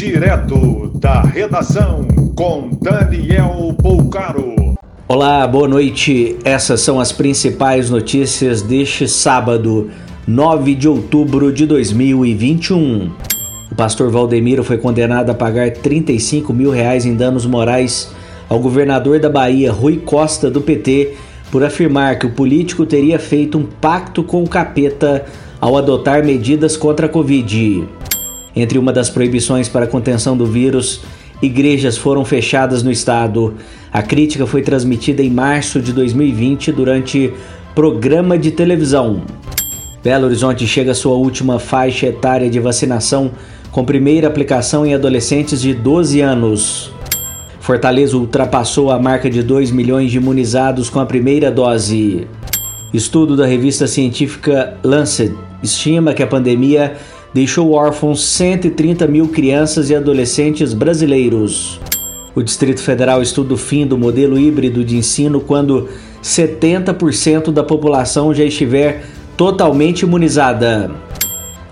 Direto da redação com Daniel Poucaro. Olá, boa noite. Essas são as principais notícias deste sábado, 9 de outubro de 2021. O pastor Valdemiro foi condenado a pagar 35 mil reais em danos morais ao governador da Bahia, Rui Costa, do PT, por afirmar que o político teria feito um pacto com o capeta ao adotar medidas contra a Covid. Entre uma das proibições para a contenção do vírus, igrejas foram fechadas no estado. A crítica foi transmitida em março de 2020 durante programa de televisão. Belo Horizonte chega à sua última faixa etária de vacinação, com primeira aplicação em adolescentes de 12 anos. Fortaleza ultrapassou a marca de 2 milhões de imunizados com a primeira dose. Estudo da revista científica Lancet estima que a pandemia deixou órfãos 130 mil crianças e adolescentes brasileiros. O Distrito Federal estuda o fim do modelo híbrido de ensino quando 70% da população já estiver totalmente imunizada.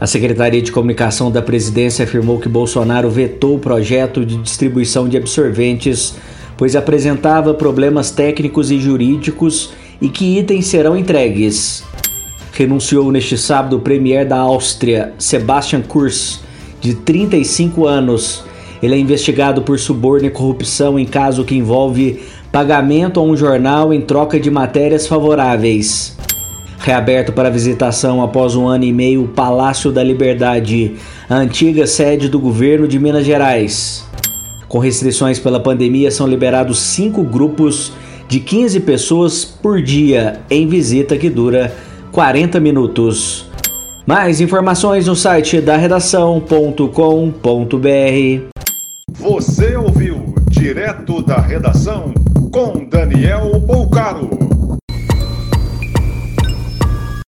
A Secretaria de Comunicação da Presidência afirmou que Bolsonaro vetou o projeto de distribuição de absorventes, pois apresentava problemas técnicos e jurídicos e que itens serão entregues. Renunciou neste sábado o premier da Áustria, Sebastian Kurz, de 35 anos. Ele é investigado por suborno e corrupção em caso que envolve pagamento a um jornal em troca de matérias favoráveis. Reaberto para visitação após um ano e meio, o Palácio da Liberdade, a antiga sede do governo de Minas Gerais. Com restrições pela pandemia, são liberados cinco grupos de 15 pessoas por dia em visita que dura 40 minutos. Mais informações no site da redação.com.br. Você ouviu direto da redação com Daniel Poucaro.